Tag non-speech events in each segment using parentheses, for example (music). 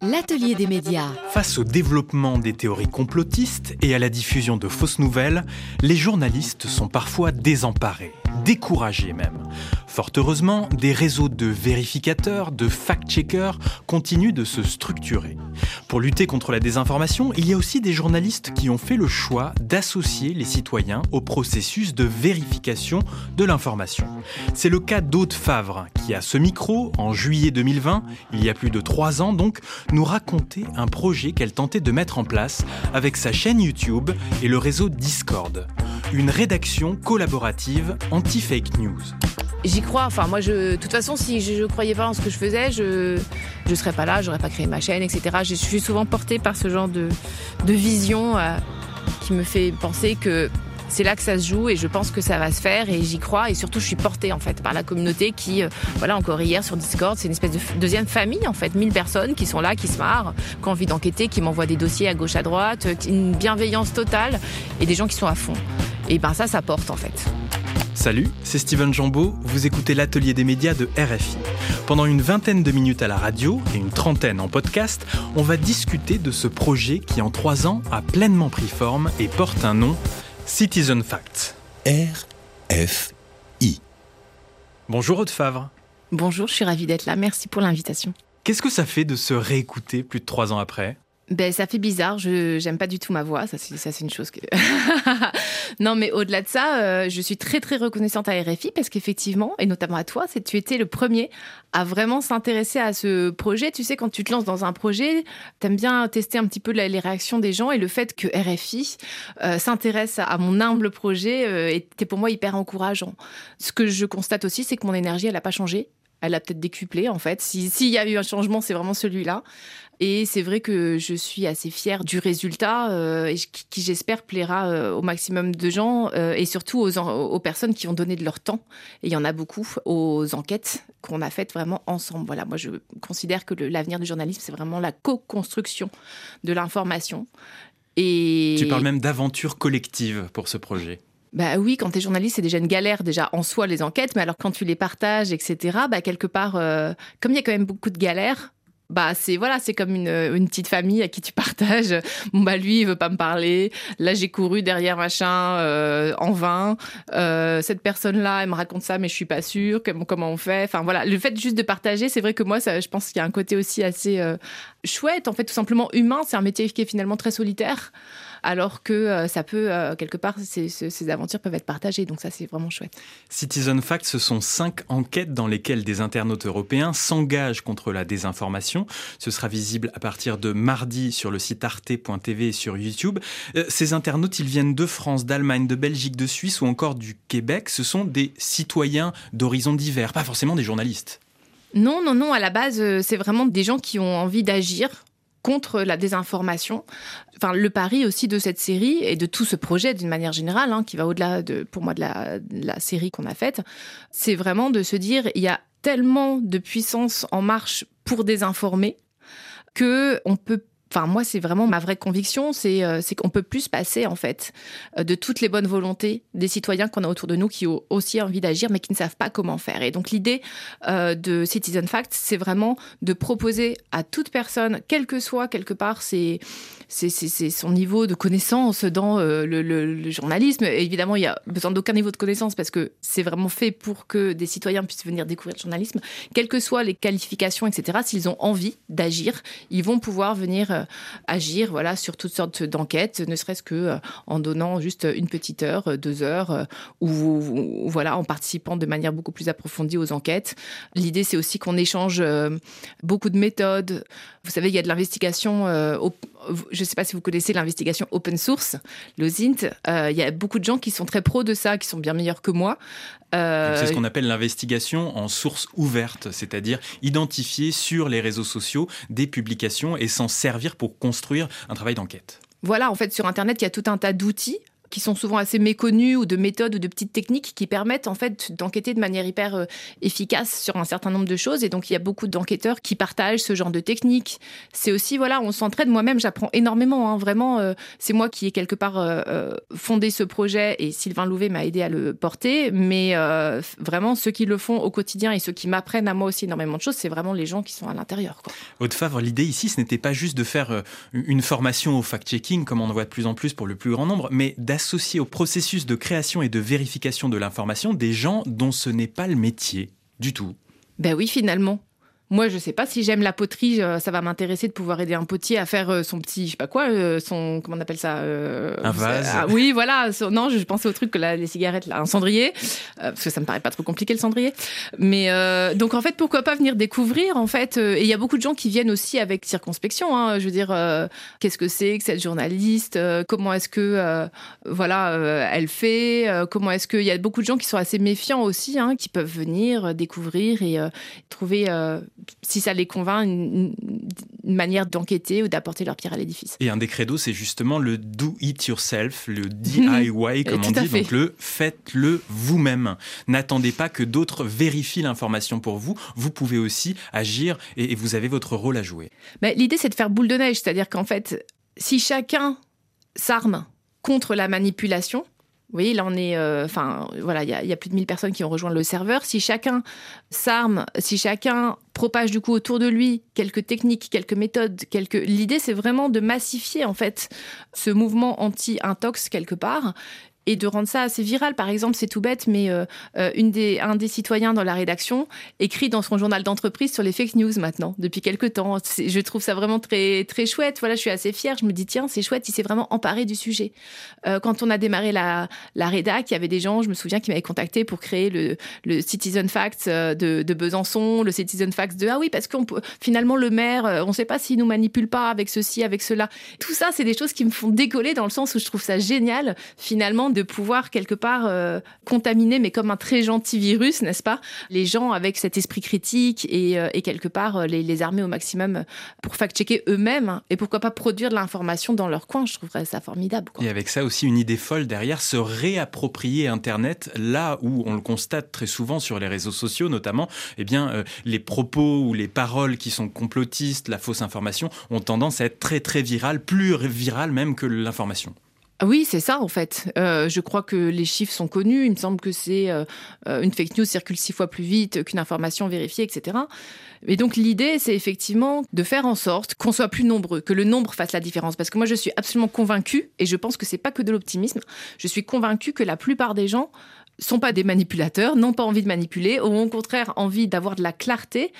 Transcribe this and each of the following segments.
L'atelier des médias. Face au développement des théories complotistes et à la diffusion de fausses nouvelles, les journalistes sont parfois désemparés, découragés même. Fort heureusement, des réseaux de vérificateurs, de fact-checkers continuent de se structurer. Pour lutter contre la désinformation, il y a aussi des journalistes qui ont fait le choix d'associer les citoyens au processus de vérification de l'information. C'est le cas d'Aude Favre, qui à ce micro, en juillet 2020, il y a plus de trois ans donc, nous raconter un projet qu'elle tentait de mettre en place avec sa chaîne YouTube et le réseau Discord. Une rédaction collaborative anti-fake news. J'y crois. Enfin, moi, je, de toute façon, si je ne croyais pas en ce que je faisais, je ne serais pas là, j'aurais pas créé ma chaîne, etc. Je suis souvent portée par ce genre de, de vision euh, qui me fait penser que c'est là que ça se joue et je pense que ça va se faire et j'y crois. Et surtout je suis portée en fait par la communauté qui euh, voilà encore hier sur Discord c'est une espèce de deuxième famille en fait 1000 personnes qui sont là qui se marrent qui ont envie d'enquêter qui m'envoient des dossiers à gauche à droite euh, une bienveillance totale et des gens qui sont à fond. Et ben ça ça porte en fait. Salut, c'est Steven Jambeau, vous écoutez l'atelier des médias de RFI. Pendant une vingtaine de minutes à la radio et une trentaine en podcast, on va discuter de ce projet qui en trois ans a pleinement pris forme et porte un nom, Citizen Facts. RFI. Bonjour Aude Favre. Bonjour, je suis ravie d'être là. Merci pour l'invitation. Qu'est-ce que ça fait de se réécouter plus de trois ans après? Ben, ça fait bizarre. Je j'aime pas du tout ma voix. Ça, c'est une chose (laughs) non, mais au-delà de ça, euh, je suis très très reconnaissante à RFI parce qu'effectivement, et notamment à toi, c'est tu étais le premier à vraiment s'intéresser à ce projet. Tu sais, quand tu te lances dans un projet, t'aimes bien tester un petit peu les réactions des gens et le fait que RFI euh, s'intéresse à mon humble projet euh, était pour moi hyper encourageant. Ce que je constate aussi, c'est que mon énergie, elle a pas changé elle a peut-être décuplé en fait. S'il y a eu un changement, c'est vraiment celui-là. Et c'est vrai que je suis assez fière du résultat euh, qui, j'espère, plaira euh, au maximum de gens euh, et surtout aux, personnes qui ont donné de leur temps. Et il y en a beaucoup aux enquêtes qu'on a faites vraiment ensemble. Voilà, moi je considère que l'avenir du journalisme, c'est vraiment la co-construction de l'information. Tu parles même d'aventure collective pour ce projet. Bah oui, quand tu es journaliste, c'est déjà une galère déjà en soi les enquêtes, mais alors quand tu les partages, etc. Bah quelque part, euh, comme il y a quand même beaucoup de galères, bah c'est voilà c'est comme une, petite famille à qui tu partages (laughs) bon bah lui il veut pas me parler là j'ai couru derrière machin euh, en vain euh, cette personne là elle me raconte ça mais je suis pas sûre comment, comment on fait enfin voilà le fait juste de partager c'est vrai que moi ça je pense qu'il y a un côté aussi assez chouette en fait tout simplement humain c'est un métier qui est finalement très solitaire alors que euh, ça peut, euh, quelque part, ces, aventures peuvent être partagées. Donc ça, c'est vraiment chouette. Citizen Fact, ce sont cinq enquêtes dans lesquelles des internautes européens s'engagent contre la désinformation. Ce sera visible à partir de mardi sur le site arte.tv et sur YouTube. Euh, ces internautes, ils viennent de France, d'Allemagne, de Belgique, de Suisse ou encore du Québec. Ce sont des citoyens d'horizons divers, pas forcément des journalistes. Non, non, non. À la base, c'est vraiment des gens qui ont envie d'agir contre la désinformation. Enfin, le pari aussi de cette série et de tout ce projet d'une manière générale, hein, qui va au-delà de, pour moi, de la, de la série qu'on a faite, c'est vraiment de se dire, il y a tellement de puissance en marche pour désinformer que on peut Enfin, moi, c'est vraiment ma vraie conviction, c'est euh, qu'on peut plus se passer, en fait, euh, de toutes les bonnes volontés des citoyens qu'on a autour de nous qui ont aussi envie d'agir, mais qui ne savent pas comment faire. Et donc, l'idée euh, de Citizen Fact, c'est vraiment de proposer à toute personne, quel que soit, quelque part, c'est son niveau de connaissance dans le, le, journalisme. évidemment, il n'y a besoin d'aucun niveau de connaissance parce que c'est vraiment fait pour que des citoyens puissent venir découvrir le journalisme. Quelles que soient les qualifications, etc., s'ils ont envie d'agir, ils vont pouvoir venir euh, agir voilà, sur toutes sortes d'enquêtes, ne serait-ce que euh, en donnant juste une petite heure, euh, deux heures, ou, voilà, en participant de manière beaucoup plus approfondie aux enquêtes. L'idée, c'est aussi qu'on échange beaucoup de méthodes. Vous savez, il y a de l'investigation je ne sais pas si vous connaissez l'investigation open source, l'OSINT. il y a beaucoup de gens qui sont très pros de ça, qui sont bien meilleurs que moi. c'est ce qu'on appelle l'investigation en source ouverte, c'est-à-dire identifier sur les réseaux sociaux des publications et s'en servir pour construire un travail d'enquête. Voilà, en fait, sur Internet, il y a tout un tas d'outils qui sont souvent assez méconnues ou de méthodes ou de petites techniques qui permettent en fait d'enquêter de manière hyper euh, efficace sur un certain nombre de choses. Et donc il y a beaucoup d'enquêteurs qui partagent ce genre de techniques. C'est aussi voilà, on s'entraide. Moi-même, j'apprends énormément. Hein. vraiment, euh, c'est moi qui ai quelque part euh, fondé ce projet et Sylvain Louvet m'a aidé à le porter. Mais vraiment, ceux qui le font au quotidien et ceux qui m'apprennent à moi aussi énormément de choses, c'est vraiment les gens qui sont à l'intérieur. Haute Favre, l'idée ici, ce n'était pas juste de faire une formation au fact-checking comme on en voit de plus en plus pour le plus grand nombre, mais d'associer au processus de création et de vérification de l'information des gens dont ce n'est pas le métier du tout. Ben oui, finalement. Moi, je sais pas si j'aime la poterie, euh, ça va m'intéresser de pouvoir aider un potier à faire euh, son petit, je sais pas quoi, euh, son comment on appelle ça Un vase. Ah, oui, voilà. non, je pensais au truc que là, les cigarettes, là, un cendrier, parce que ça me paraît pas trop compliqué le cendrier. Mais donc en fait, pourquoi pas venir découvrir en fait Et il y a beaucoup de gens qui viennent aussi avec circonspection. Hein, je veux dire, qu'est-ce que c'est que cette journaliste Comment est-ce que voilà, elle fait Comment est-ce qu'il y a beaucoup de gens qui sont assez méfiants aussi, hein, qui peuvent venir découvrir et trouver si ça les convainc, une, manière d'enquêter ou d'apporter leur pierre à l'édifice. Et un des credos, c'est justement le do it yourself, le (laughs) DIY, comme on dit, donc le faites-le vous-même. N'attendez pas que d'autres vérifient l'information pour vous. Vous pouvez aussi agir et, vous avez votre rôle à jouer. Mais L'idée, c'est de faire boule de neige, c'est-à-dire qu'en fait, si chacun s'arme contre la manipulation, oui, là on est, euh, enfin voilà, il y, a plus de 1000 personnes qui ont rejoint le serveur. Si chacun s'arme, si chacun propage du coup autour de lui quelques techniques, quelques méthodes, quelques, l'idée c'est vraiment de massifier en fait ce mouvement anti-intox quelque part et de rendre ça assez viral. Par exemple, c'est tout bête, mais euh, euh, une des, un des citoyens dans la rédaction écrit dans son journal d'entreprise sur les fake news maintenant, depuis quelques temps. Je trouve ça vraiment très, très chouette. Voilà, je suis assez fière. Je me dis, tiens, c'est chouette, il s'est vraiment emparé du sujet. Euh, quand on a démarré la, la rédac, il y avait des gens, je me souviens, qui m'avaient contacté pour créer le, le Citizen Facts de, de, Besançon, le Citizen Facts de, ah oui, parce qu'on finalement, le maire, on ne sait pas s'il nous manipule pas avec ceci, avec cela. Tout ça, c'est des choses qui me font décoller dans le sens où je trouve ça génial, finalement, de pouvoir quelque part euh, contaminer, mais comme un très gentil virus, n'est-ce pas, les gens avec cet esprit critique et, euh, quelque part euh, les, armer au maximum pour fact-checker eux-mêmes et pourquoi pas produire de l'information dans leur coin. Je trouverais ça formidable. Et avec ça aussi une idée folle derrière, se réapproprier Internet là où on le constate très souvent sur les réseaux sociaux notamment, eh bien les propos ou les paroles qui sont complotistes, la fausse information ont tendance à être très très virales, plus virales même que l'information. Oui, c'est ça en fait. Euh, je crois que les chiffres sont connus. Il me semble que c'est euh, euh, une fake news circule six fois plus vite qu'une information vérifiée, etc. Et donc l'idée, c'est effectivement de faire en sorte qu'on soit plus nombreux, que le nombre fasse la différence. Parce que moi, je suis absolument convaincue, et je pense que c'est pas que de l'optimisme. Je suis convaincue que la plupart des gens sont pas des manipulateurs, n'ont pas envie de manipuler, ont au contraire envie d'avoir de la clarté.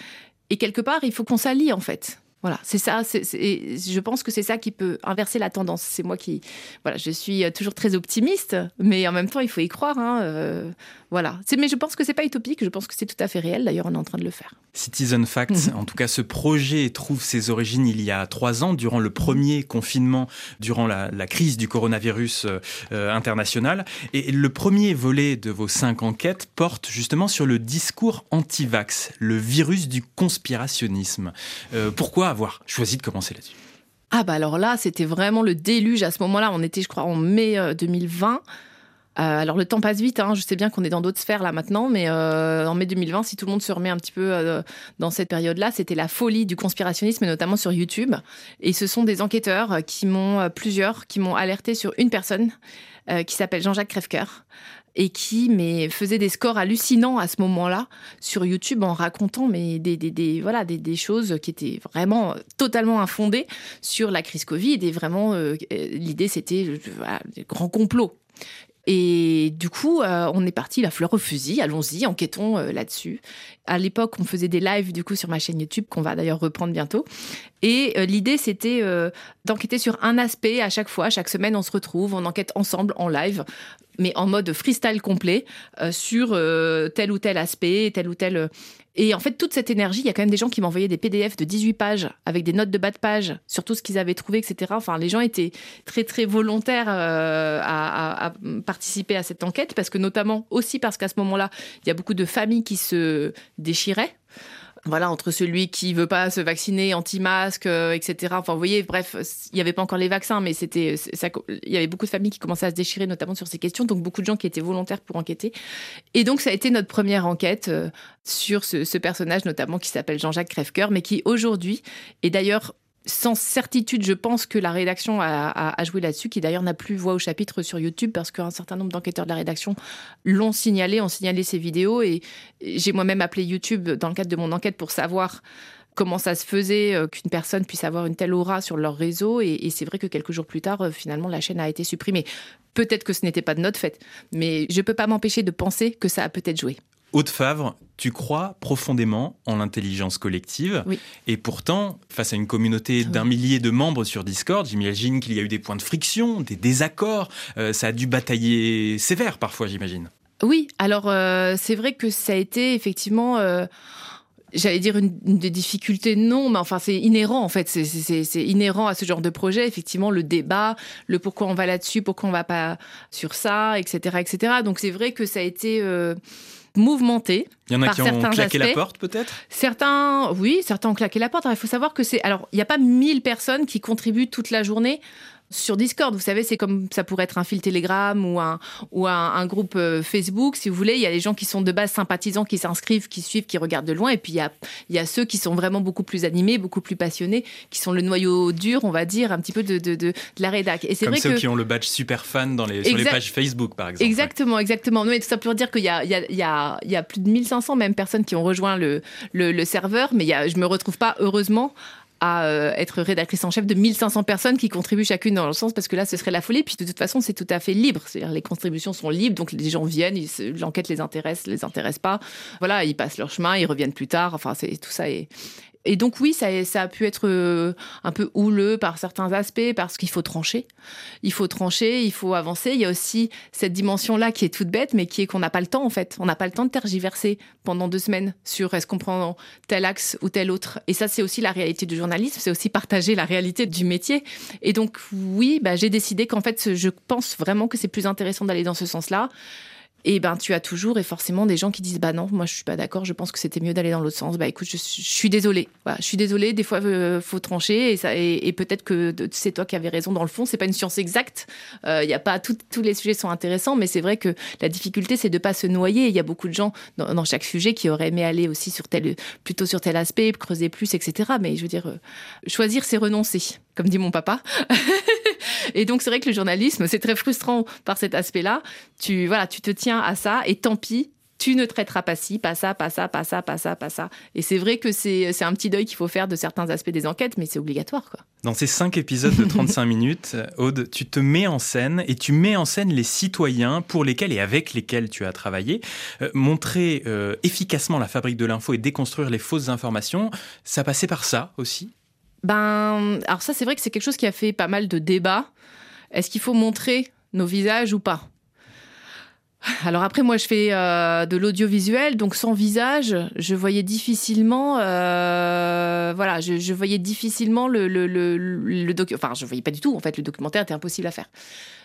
Et quelque part, il faut qu'on s'allie en fait. Voilà, c'est ça. je pense que c'est ça qui peut inverser la tendance. C'est moi qui, voilà, je suis toujours très optimiste, mais en même temps, il faut y croire. Hein, euh, voilà. Mais je pense que c'est pas utopique. Je pense que c'est tout à fait réel. D'ailleurs, on est en train de le faire. Citizen Facts, en tout cas, ce projet trouve ses origines il y a trois ans, durant le premier confinement, durant la, crise du coronavirus euh, international. Et le premier volet de vos cinq enquêtes porte justement sur le discours anti-vax, le virus du conspirationnisme. Euh, pourquoi choisi de commencer là-dessus ah bah alors là, c'était vraiment le déluge à ce moment-là. On était, je crois, en mai 2020. Euh, alors le temps passe vite, hein. je sais bien qu'on est dans d'autres sphères là maintenant, mais euh, en mai 2020, si tout le monde se remet un petit peu euh, dans cette période-là, c'était la folie du conspirationnisme, notamment sur YouTube. Et ce sont des enquêteurs qui m'ont, plusieurs, qui m'ont alerté sur une personne qui s'appelle Jean-Jacques Crèvecoeur et qui mais, faisait des scores hallucinants à ce moment-là sur YouTube en racontant mais, des, des, voilà, des, choses qui étaient vraiment totalement infondées sur la crise Covid. Et vraiment, l'idée, c'était voilà, des grands complots. Et du coup, euh, on est parti la fleur au fusil, allons-y, enquêtons euh, là-dessus. À l'époque, on faisait des lives du coup sur ma chaîne YouTube qu'on va d'ailleurs reprendre bientôt. Et euh, l'idée, c'était d'enquêter sur un aspect à chaque fois. Chaque semaine, on se retrouve, on enquête ensemble en live, mais en mode freestyle complet sur tel ou tel aspect, tel ou tel et en fait, toute cette énergie, il y a quand même des gens qui m'envoyaient des PDF de 18 pages avec des notes de bas de page sur tout ce qu'ils avaient trouvé, etc. Enfin, les gens étaient très, très volontaires euh, à, participer à cette enquête parce que notamment aussi parce qu'à ce moment-là, il y a beaucoup de familles qui se déchiraient voilà, entre celui qui veut pas se vacciner, anti-masque, euh, etc. Enfin, vous voyez, bref, il n'y avait pas encore les vaccins, mais c'était, il y avait beaucoup de familles qui commençaient à se déchirer, notamment sur ces questions. Donc, beaucoup de gens qui étaient volontaires pour enquêter. Et donc, ça a été notre première enquête euh, sur ce, personnage, notamment qui s'appelle Jean-Jacques Crèvecoeur, mais qui aujourd'hui est d'ailleurs sans certitude, je pense que la rédaction a, joué là-dessus, qui d'ailleurs n'a plus voix au chapitre sur YouTube parce qu'un certain nombre d'enquêteurs de la rédaction l'ont signalé, ont signalé ces vidéos. Et j'ai moi-même appelé YouTube dans le cadre de mon enquête pour savoir comment ça se faisait euh, qu'une personne puisse avoir une telle aura sur leur réseau. Et, c'est vrai que quelques jours plus tard, euh, finalement, la chaîne a été supprimée. Peut-être que ce n'était pas de notre fait, mais je ne peux pas m'empêcher de penser que ça a peut-être joué. Haute Favre, tu crois profondément en l'intelligence collective. Et pourtant, face à une communauté d'un millier de membres sur Discord, j'imagine qu'il y a eu des points de friction, des désaccords. Euh, ça a dû batailler sévère parfois, j'imagine. Oui, alors euh, c'est vrai que ça a été effectivement... Euh, j'allais dire une, des difficultés, non, mais enfin c'est inhérent en fait, c'est inhérent à ce genre de projet, effectivement le débat, le pourquoi on va là-dessus, pourquoi on va pas sur ça, etc., etc. Donc c'est vrai que ça a été mouvementé. Il y en a qui ont claqué la porte peut-être? Certains, oui, certains ont claqué la porte. il faut savoir que c'est. Alors, il n'y a pas 1000 personnes qui contribuent toute la journée sur Discord. Vous savez, c'est comme ça pourrait être un fil Telegram ou un, ou un, groupe euh, Facebook, si vous voulez. Il y a les gens qui sont de base sympathisants, qui s'inscrivent, qui suivent, qui regardent de loin. Et puis, il y a, il y a ceux qui sont vraiment beaucoup plus animés, beaucoup plus passionnés, qui sont le noyau dur, on va dire, un petit peu de, de, de, la rédac. Et c'est comme ceux qui ont le badge super fan dans les, sur les pages Facebook, par exemple. Exactement, exactement. Mais tout ça pour dire qu'il y a, il y, a, il y, a, il y a plus de 1500 même personnes qui ont rejoint le, le, le serveur. Mais il y a, je me retrouve pas, heureusement, à euh, être rédactrice en chef de 1500 personnes qui contribuent chacune dans le sens parce que là ce serait la folie. Puis de toute façon c'est tout à fait libre. C'est-à-dire les contributions sont libres donc les gens viennent l'enquête les intéresse les intéresse pas. Voilà ils passent leur chemin ils reviennent plus tard. Enfin c'est tout ça est et donc oui, ça, ça, a pu être euh, un peu houleux par certains aspects parce qu'il faut trancher. Il faut trancher, il faut avancer. Il y a aussi cette dimension-là qui est toute bête, mais qui est qu'on n'a pas le temps en fait. On n'a pas le temps de tergiverser pendant deux semaines sur est-ce qu'on prend tel axe ou tel autre. Et ça, c'est aussi la réalité du journalisme, c'est aussi partager la réalité du métier. Et donc oui, bah, j'ai décidé qu'en fait, je pense vraiment que c'est plus intéressant d'aller dans ce sens-là. Et ben tu as toujours et forcément des gens qui disent bah non moi je suis pas d'accord je pense que c'était mieux d'aller dans l'autre sens. Bah écoute je, suis désolée. Je suis désolée des fois euh, faut trancher et, peut-être que c'est toi qui avais raison dans le fond c'est pas une science exacte. Il euh, y a pas tous les sujets sont intéressants mais c'est vrai que la difficulté c'est de pas se noyer. Il y a beaucoup de gens dans, chaque sujet qui auraient aimé aller aussi sur tel plutôt sur tel aspect creuser plus etc mais je veux dire euh, choisir c'est renoncer comme dit mon papa (laughs) Et donc, c'est vrai que le journalisme, c'est très frustrant par cet aspect-là. Tu, voilà, tu te tiens à ça et tant pis, tu ne traiteras pas ci, pas ça, pas ça, pas ça, pas ça, pas ça. Et c'est vrai que c'est un petit deuil qu'il faut faire de certains aspects des enquêtes, mais c'est obligatoire. Quoi. Dans ces cinq épisodes de 35 (laughs) minutes, Aude, tu te mets en scène et tu mets en scène les citoyens pour lesquels et avec lesquels tu as travaillé. Euh, montrer euh, efficacement la fabrique de l'info et déconstruire les fausses informations, ça passait par ça aussi? Ben, alors ça, c'est vrai que c'est quelque chose qui a fait pas mal de débats. Est-ce qu'il faut montrer nos visages ou pas? Alors après, moi, je fais euh, de l'audiovisuel, donc sans visage, je voyais difficilement, euh, voilà, je, voyais difficilement le, le, enfin, je voyais pas du tout. En fait, le documentaire était impossible à faire.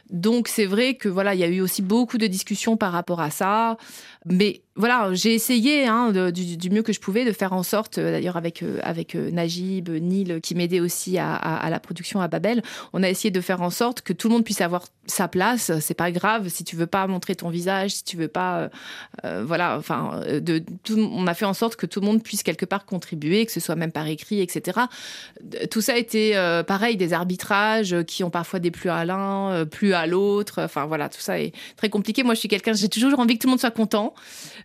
Donc c'est vrai que voilà, il y a eu aussi beaucoup de discussions par rapport à ça. Mais voilà, j'ai essayé hein, du, mieux que je pouvais de faire en sorte, euh, d'ailleurs avec euh, avec euh, Najib, Nil, qui m'aidait aussi à, la production à Babel, on a essayé de faire en sorte que tout le monde puisse avoir sa place. C'est pas grave si tu veux pas montrer ton visage, si tu veux pas, voilà, enfin, on a fait en sorte que tout le monde puisse quelque part contribuer, que ce soit même par écrit, etc. Tout ça a été pareil, des arbitrages qui ont parfois déplu à l'un, plus à l'autre. Enfin voilà, tout ça est très compliqué. Moi, je suis quelqu'un, j'ai toujours envie que tout le monde soit content,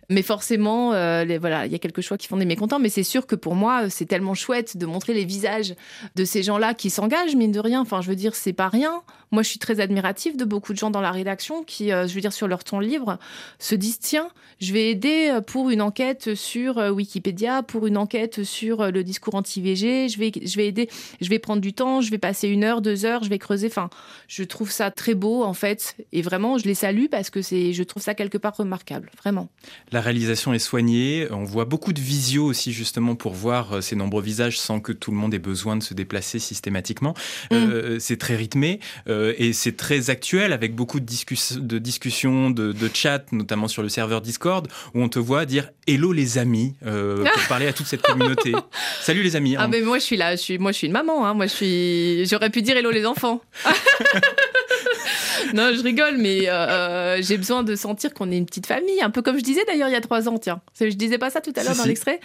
mais forcément, euh, voilà, il y a quelques choix qui font des mécontents. Mais c'est sûr que pour moi, c'est tellement chouette de montrer les visages de ces gens-là qui s'engagent, mine de rien. Enfin, je veux dire, c'est pas rien. Moi, je suis très admirative de beaucoup de gens dans la rédaction qui, euh, je veux dire, sur leur temps libre, se disent tiens, je vais aider euh, pour une enquête sur Wikipédia, pour une enquête sur le discours anti-VG. Je vais, je vais aider, je vais prendre du temps, je vais passer une heure, deux heures, je vais creuser. Enfin, je trouve ça très beau en fait, et vraiment, je les salue parce que c'est, je trouve ça quelque part remarquable, vraiment. Réalisation est soignée. On voit beaucoup de visio aussi justement pour voir euh, ces nombreux visages sans que tout le monde ait besoin de se déplacer systématiquement. Mm. Euh, c'est très rythmé euh, et c'est très actuel avec beaucoup de, de discussions, de, de chat, notamment sur le serveur Discord, où on te voit dire Hello les amis, euh, (laughs) pour parler à toute cette communauté. (laughs) Salut les amis. Ah, mais moi je suis là, je suis, moi je suis une maman, hein. moi je suis. J'aurais pu dire Hello les enfants. (laughs) non, je rigole, mais euh, euh, j'ai besoin de sentir qu'on est une petite famille, un peu comme je disais d'ailleurs il y a trois ans, tiens. Je disais pas ça tout à l'heure dans l'extrait.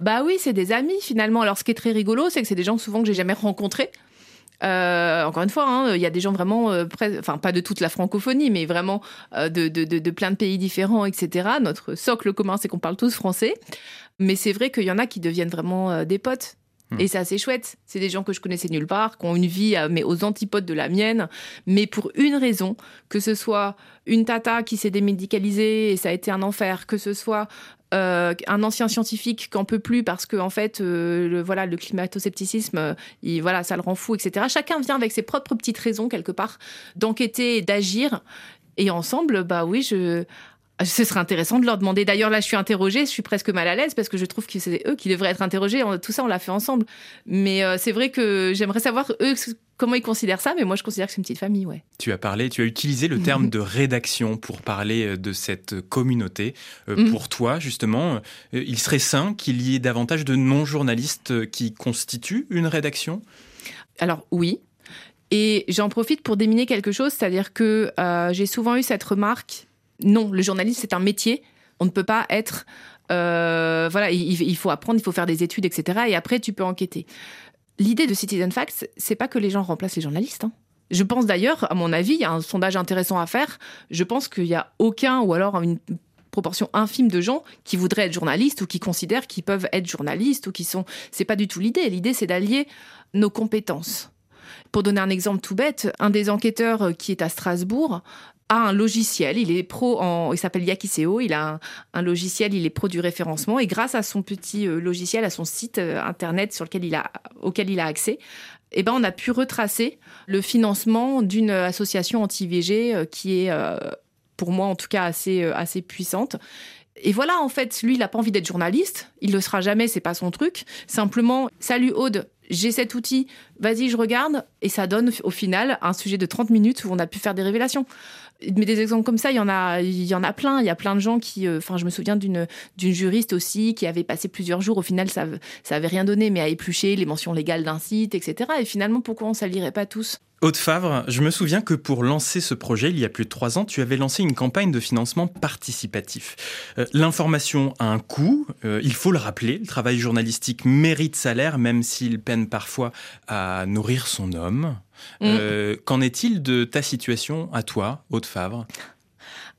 Bah oui, c'est des amis finalement. Alors ce qui est très rigolo, c'est que c'est des gens souvent que j'ai jamais rencontrés. Euh, encore une fois, hein, il y a des gens vraiment, enfin pas de toute la francophonie, mais vraiment de, de, de, plein de pays différents, etc. Notre socle commun, c'est qu'on parle tous français. Mais c'est vrai qu'il y en a qui deviennent vraiment des potes. Et c'est assez chouette. C'est des gens que je connaissais nulle part, qui ont une vie euh, mais aux antipodes de la mienne, mais pour une raison, que ce soit une tata qui s'est démédicalisée et ça a été un enfer, que ce soit euh, un ancien scientifique qui en peut plus parce que en fait euh, le, voilà le climato-scepticisme il, voilà ça le rend fou etc chacun vient avec ses propres petites raisons quelque part d'enquêter et d'agir. Et ensemble bah oui je ce serait intéressant de leur demander. D'ailleurs, là, je suis interrogée, je suis presque mal à l'aise parce que je trouve que c'est eux qui devraient être interrogés. Tout ça, on l'a fait ensemble. Mais euh, c'est vrai que j'aimerais savoir, eux, comment ils considèrent ça. Mais moi, je considère que c'est une petite famille, ouais. Tu as parlé, tu as utilisé le terme de rédaction pour parler euh, de cette communauté. Euh, mm. Pour toi, justement, il serait sain qu'il y ait davantage de non-journalistes qui constituent une rédaction? Alors, oui. Et j'en profite pour déminer quelque chose, c'est-à-dire que j'ai souvent eu cette remarque non, le journalisme, c'est un métier. On ne peut pas être. Euh, voilà, il, faut apprendre, il faut faire des études, etc. Et après, tu peux enquêter. L'idée de Citizen Facts, c'est pas que les gens remplacent les journalistes. Hein. Je pense d'ailleurs, à mon avis, il y a un sondage intéressant à faire. Je pense qu'il n'y a aucun, ou alors une proportion infime de gens qui voudraient être journalistes ou qui considèrent qu'ils peuvent être journalistes ou qui sont. C'est pas du tout l'idée. L'idée, c'est d'allier nos compétences. Pour donner un exemple tout bête, un des enquêteurs qui est à Strasbourg a un logiciel. Il est pro en, il s'appelle Yakiseo. Il a un, logiciel, il est pro du référencement et grâce à son petit euh, logiciel, à son site euh, internet sur lequel il a, auquel il a accès, eh ben, on a pu retracer le financement d'une association anti-VG euh, qui est, pour moi en tout cas, assez, assez puissante. Et voilà, en fait, lui, il n'a pas envie d'être journaliste. Il le sera jamais, c'est pas son truc. Simplement, salut Aude, j'ai cet outil, vas-y, je regarde. Et ça donne au final un sujet de 30 minutes où on a pu faire des révélations mais des exemples comme ça, il y en a, il y en a plein. Il y a plein de gens qui, euh, enfin, je me souviens d'une d'une juriste aussi qui avait passé plusieurs jours. Au final, ça ça avait rien donné, mais à éplucher les mentions légales d'un site, etc. Et finalement, pourquoi on s'allierait pas tous? Haute Favre, je me souviens que pour lancer ce projet, il y a plus de trois ans, tu avais lancé une campagne de financement participatif. Euh, l'information a un coût, euh, il faut le rappeler, le travail journalistique mérite salaire, même s'il peine parfois à nourrir son homme. Mm. Euh, qu'en est-il de ta situation à toi, Haute Favre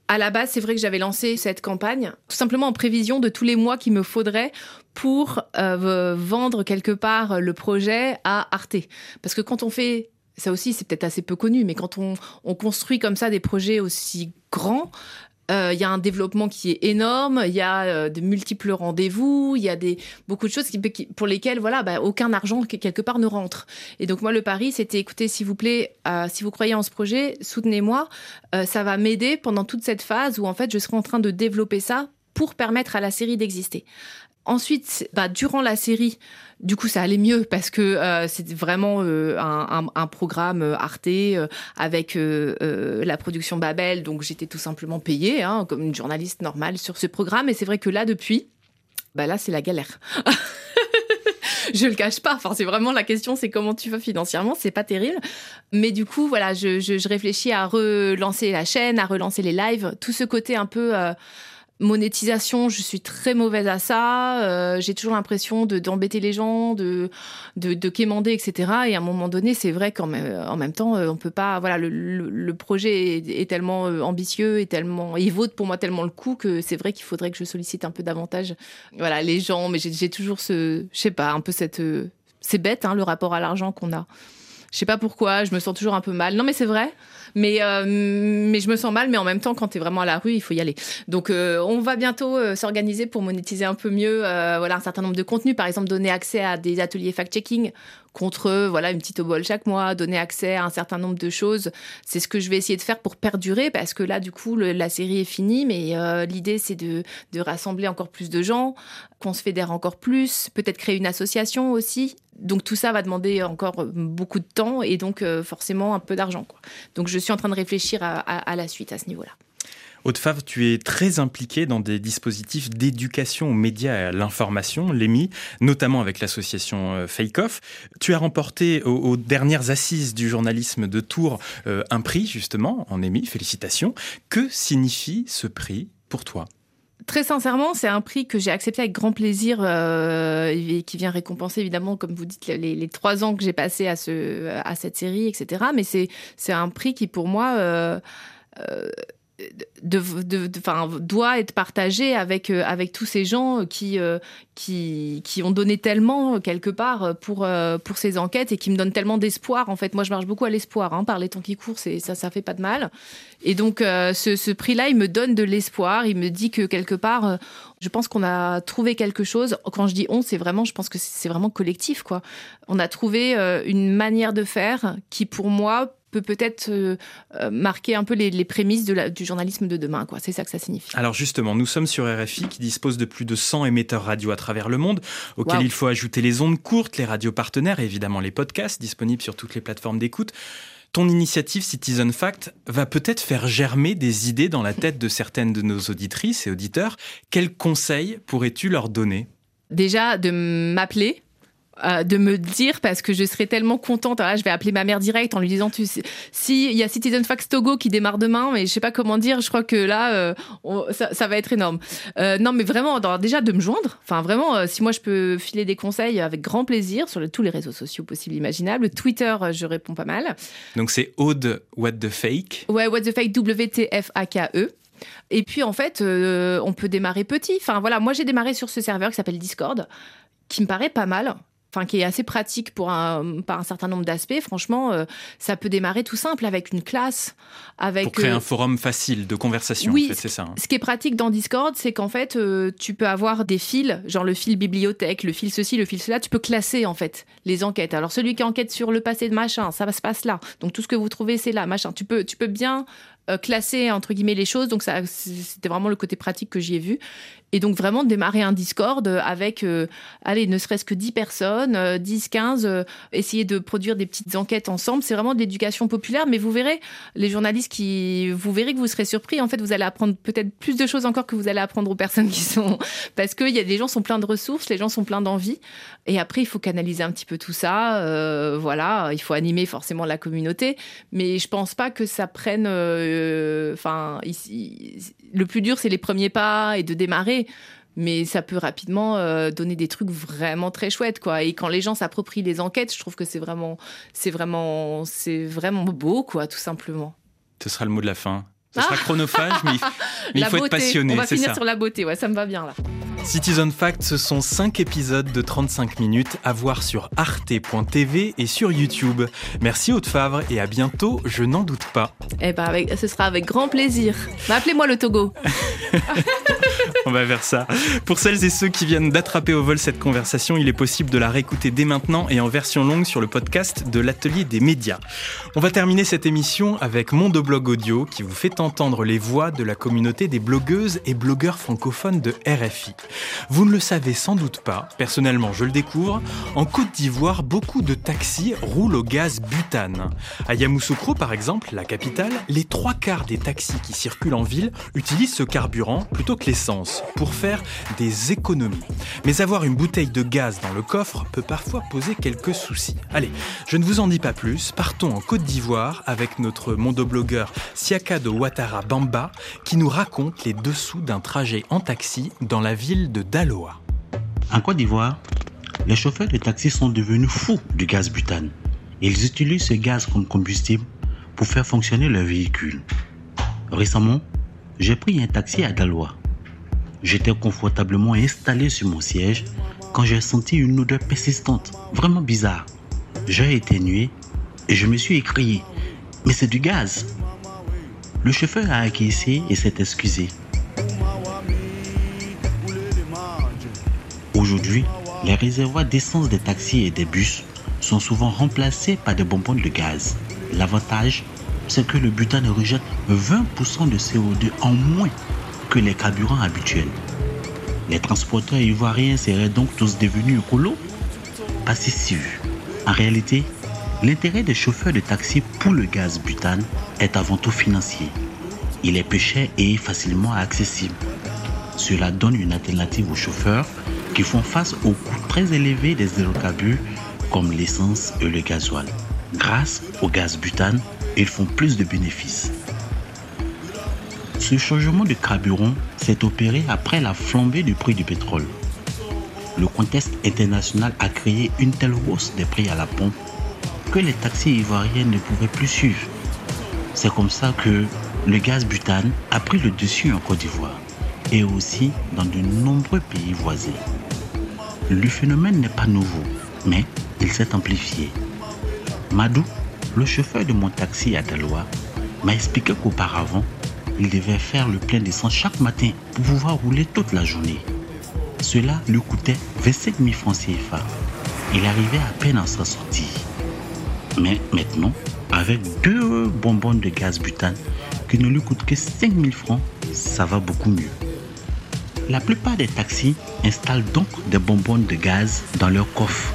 à la base, c'est vrai que j'avais lancé cette campagne tout simplement en prévision de tous les mois qu'il me faudrait pour vendre quelque part le projet à Arte. Parce que quand on fait ça aussi, c'est peut-être assez peu connu, mais quand on, construit comme ça des projets aussi grands, euh, il y a un développement qui est énorme, il y a euh, de multiples rendez-vous, il y a des, beaucoup de choses pour lesquelles voilà, bah, aucun argent quelque part ne rentre. Et donc moi, le pari, c'était écoutez, s'il vous plaît, euh, si vous croyez en ce projet, soutenez-moi. ça va m'aider pendant toute cette phase où en fait, je serai en train de développer ça pour permettre à la série d'exister. Ensuite, bah, durant la série, du coup, ça allait mieux parce que euh, c'était vraiment euh, un, programme euh, Arte avec la production Babel. Donc, j'étais tout simplement payée hein, comme une journaliste normale sur ce programme. Et c'est vrai que là, depuis, bah là, c'est la galère. (laughs) je le cache pas. Enfin, c'est vraiment la question, c'est comment tu vas financièrement. C'est pas terrible. Mais du coup, voilà, je, réfléchis à relancer la chaîne, à relancer les lives, tout ce côté un peu monétisation, je suis très mauvaise à ça. Euh, j'ai toujours l'impression de d'embêter les gens, de de, de quémander, etc. Et à un moment donné, c'est vrai qu'en même, en même temps, euh, on peut pas. Voilà, le, le, projet est, tellement euh, ambitieux et tellement, il vaut pour moi tellement le coup que c'est vrai qu'il faudrait que je sollicite un peu davantage. Voilà, les gens. Mais j'ai toujours ce, je sais pas, un peu cette, c'est bête, hein, le rapport à l'argent qu'on a. Je sais pas pourquoi, je me sens toujours un peu mal. Non, mais c'est vrai. Mais, euh, mais je me sens mal, mais en même temps, quand tu es vraiment à la rue, il faut y aller. Donc, euh, on va bientôt euh, s'organiser pour monétiser un peu mieux voilà, un certain nombre de contenus. Par exemple, donner accès à des ateliers fact-checking contre voilà une petite obole chaque mois, donner accès à un certain nombre de choses. C'est ce que je vais essayer de faire pour perdurer parce que là, du coup, la série est finie, mais l'idée, c'est de, de rassembler encore plus de gens, qu'on se fédère encore plus, peut-être créer une association aussi. Donc tout ça va demander encore beaucoup de temps et donc forcément un peu d'argent. Donc je suis en train de réfléchir à, la suite à ce niveau-là. Haute Fave, tu es très impliqué dans des dispositifs d'éducation aux médias et à l'information, l'EMI, notamment avec l'association euh, Fake Off. Tu as remporté aux, dernières assises du journalisme de Tours euh, un prix, justement, en EMI. Félicitations. Que signifie ce prix pour toi? Très sincèrement, c'est un prix que j'ai accepté avec grand plaisir euh, et qui vient récompenser évidemment, comme vous dites, les, trois ans que j'ai passés à, ce, à cette série, etc. Mais c'est un prix qui, pour moi, de, de, doit être partagé avec, euh, avec tous ces gens qui, euh, qui, qui, ont donné tellement, quelque part, pour, euh, pour ces enquêtes et qui me donnent tellement d'espoir. En fait, moi, je marche beaucoup à l'espoir. Hein, par les temps qui courent, ça, ça fait pas de mal. Et donc, ce, ce prix-là, il me donne de l'espoir. Il me dit que, quelque part, je pense qu'on a trouvé quelque chose. Quand je dis on, c'est vraiment, je pense que c'est vraiment collectif, quoi. On a trouvé une manière de faire qui, pour moi, peut peut-être euh, euh, marquer un peu les, prémices de du journalisme de demain. Quoi. C'est ça que ça signifie. Alors justement, nous sommes sur RFI qui dispose de plus de 100 émetteurs radio à travers le monde, auxquels il faut ajouter les ondes courtes, les radios partenaires et évidemment les podcasts disponibles sur toutes les plateformes d'écoute. Ton initiative Citizen Fact va peut-être faire germer des idées dans la tête de certaines de nos auditrices et auditeurs. Quels conseils pourrais-tu leur donner? Déjà, de m'appeler euh, de me dire parce que je serais tellement contente. Alors là, je vais appeler ma mère direct en lui disant tu si il y a Citizen Fax Togo qui démarre demain, mais je sais pas comment dire. Je crois que là, euh, ça, va être énorme. Euh, non, mais vraiment, déjà de me joindre. Enfin, vraiment, si moi je peux filer des conseils avec grand plaisir sur tous les réseaux sociaux possibles imaginables. Twitter, je réponds pas mal. Donc c'est Aude What the Fake. Ouais, What the Fake W T F A K E. Et puis en fait, on peut démarrer petit. Enfin voilà, moi j'ai démarré sur ce serveur qui s'appelle Discord, qui me paraît pas mal enfin qui est assez pratique pour un, par un certain nombre d'aspects. Franchement, euh, ça peut démarrer tout simple avec une classe, avec pour créer euh, un forum facile de conversation. Oui, c'est ça. Hein. Ce qui est pratique dans Discord, c'est qu'en fait, euh, tu peux avoir des fils, genre le fil bibliothèque, le fil ceci, le fil cela. Tu peux classer en fait les enquêtes. Alors celui qui enquête sur le passé de machin, ça se passe là. Donc tout ce que vous trouvez, c'est là, machin. Tu peux, tu peux bien classer entre guillemets les choses. Donc ça, c'était vraiment le côté pratique que j'y ai vu. Et donc vraiment démarrer un Discord avec, euh, allez, ne serait-ce que 10 personnes, 10, euh, 15, euh, essayer de produire des petites enquêtes ensemble. C'est vraiment de l'éducation populaire, mais vous verrez, les journalistes qui, vous verrez que vous serez surpris. En fait, vous allez apprendre peut-être plus de choses encore que vous allez apprendre aux personnes qui sont, (laughs) parce que y a, les gens sont pleins de ressources, les gens sont pleins d'envie. Et après, il faut canaliser un petit peu tout ça. voilà, il faut animer forcément la communauté, mais je pense pas que ça prenne, enfin, le plus dur, c'est les premiers pas et de démarrer mais ça peut rapidement euh, donner des trucs vraiment très chouettes quoi. Et quand les gens s'approprient les enquêtes je trouve que c'est vraiment c'est vraiment c'est vraiment beau quoi tout simplement. Ce sera le mot de la fin ce sera ah chronophage mais, il (laughs) faut être passionné on va finir sur la beauté ouais ça me va bien là Citizen Fact, ce sont 5 épisodes de 35 minutes à voir sur arte.tv et sur YouTube. Merci Haute Favre et à bientôt, je n'en doute pas. Eh ben avec, ce sera avec grand plaisir. Appelez-moi le Togo. (laughs) On va vers ça. Pour celles et ceux qui viennent d'attraper au vol cette conversation, il est possible de la réécouter dès maintenant et en version longue sur le podcast de l'Atelier des médias. On va terminer cette émission avec Mondoblog Audio qui vous fait entendre les voix de la communauté des blogueuses et blogueurs francophones de RFI. Vous ne le savez sans doute pas, personnellement je le découvre, en Côte d'Ivoire, beaucoup de taxis roulent au gaz butane. À Yamoussoukro par exemple, la capitale, les trois quarts des taxis qui circulent en ville utilisent ce carburant plutôt que l'essence pour faire des économies. Mais avoir une bouteille de gaz dans le coffre peut parfois poser quelques soucis. Allez, je ne vous en dis pas plus, partons en Côte d'Ivoire avec notre mondoblogueur Siakado Bamba qui nous raconte les dessous d'un trajet en taxi dans la ville de Daloa. En Côte d'Ivoire, les chauffeurs de taxi sont devenus fous du gaz butane. Ils utilisent ce gaz comme combustible pour faire fonctionner leur véhicule. Récemment, j'ai pris un taxi à Daloa. J'étais confortablement installé sur mon siège quand j'ai senti une odeur persistante, vraiment bizarre. J'ai éternué et je me suis écrié Mais c'est du gaz Le chauffeur a acquiescé et s'est excusé. Aujourd'hui, les réservoirs d'essence des taxis et des bus sont souvent remplacés par des bonbons de gaz. L'avantage, c'est que le butane rejette 20% de CO2 en moins que les carburants habituels. Les transporteurs ivoiriens seraient donc tous devenus écolos Pas si sûr. En réalité, l'intérêt des chauffeurs de taxi pour le gaz butane est avant tout financier. Il est peu cher et facilement accessible. Cela donne une alternative aux chauffeurs qui font face aux coûts très élevés des hydrocarbures comme l'essence et le gasoil. Grâce au gaz butane, ils font plus de bénéfices. Ce changement de carburant s'est opéré après la flambée du prix du pétrole. Le contexte international a créé une telle hausse des prix à la pompe que les taxis ivoiriens ne pouvaient plus suivre. C'est comme ça que le gaz butane a pris le dessus en Côte d'Ivoire et aussi dans de nombreux pays voisins. Le phénomène n'est pas nouveau, mais il s'est amplifié. Madou, le chauffeur de mon taxi à Daloa, m'a expliqué qu'auparavant, il devait faire le plein d'essence chaque matin pour pouvoir rouler toute la journée. Cela lui coûtait 25 000 francs CFA. Il arrivait à peine à sa sortie. Mais maintenant, avec deux bonbons de gaz butane qui ne lui coûtent que 5 000 francs, ça va beaucoup mieux. La plupart des taxis installent donc des bonbons de gaz dans leur coffre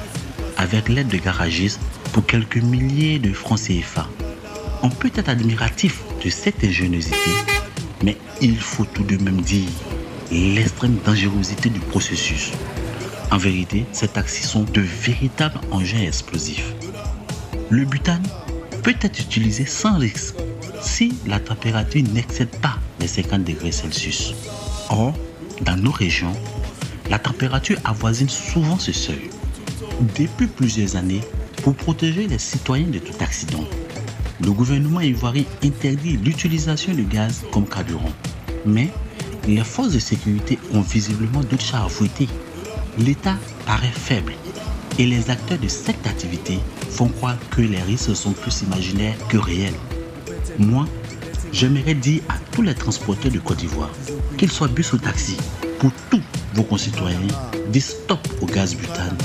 avec l'aide de garagistes pour quelques milliers de francs CFA. On peut être admiratif de cette ingéniosité, mais il faut tout de même dire l'extrême dangerosité du processus. En vérité, ces taxis sont de véritables engins explosifs. Le butane peut être utilisé sans risque si la température n'excède pas les 50 degrés Celsius. Or, dans nos régions, la température avoisine souvent ce seuil. Depuis plusieurs années, pour protéger les citoyens de tout accident, le gouvernement ivoirien interdit l'utilisation du gaz comme carburant. Mais les forces de sécurité ont visiblement d'autres chats à fouetter. L'État paraît faible et les acteurs de cette activité font croire que les risques sont plus imaginaires que réels. Moi, j'aimerais dire à tous les transporteurs de Côte d'Ivoire, qu'ils soient bus ou taxi, pour tous vos concitoyens, dites stop au gaz butane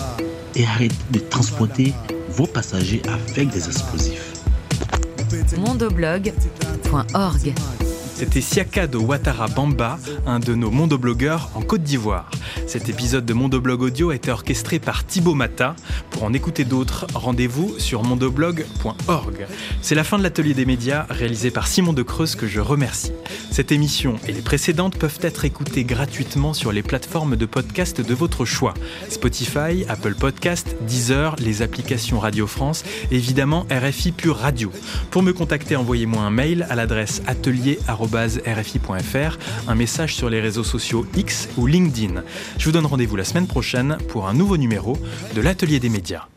et arrêtez de transporter vos passagers avec des explosifs. mondoblog.org C'était Siaka de Ouattara Bamba, un de nos mondoblogueurs en Côte d'Ivoire. Cet épisode de Mondoblog Audio a été orchestré par Thibaut Mata. Pour en écouter d'autres, rendez-vous sur mondoblog.org. C'est la fin de l'atelier des médias réalisé par Simon de Creuse que je remercie. Cette émission et les précédentes peuvent être écoutées gratuitement sur les plateformes de podcast de votre choix. Spotify, Apple Podcast, Deezer, les applications Radio France, évidemment RFI Pure Radio. Pour me contacter, envoyez-moi un mail à l'adresse atelier.rfi.fr, un message sur les réseaux sociaux X ou LinkedIn. Je vous donne rendez-vous la semaine prochaine pour un nouveau numéro de l'Atelier des médias.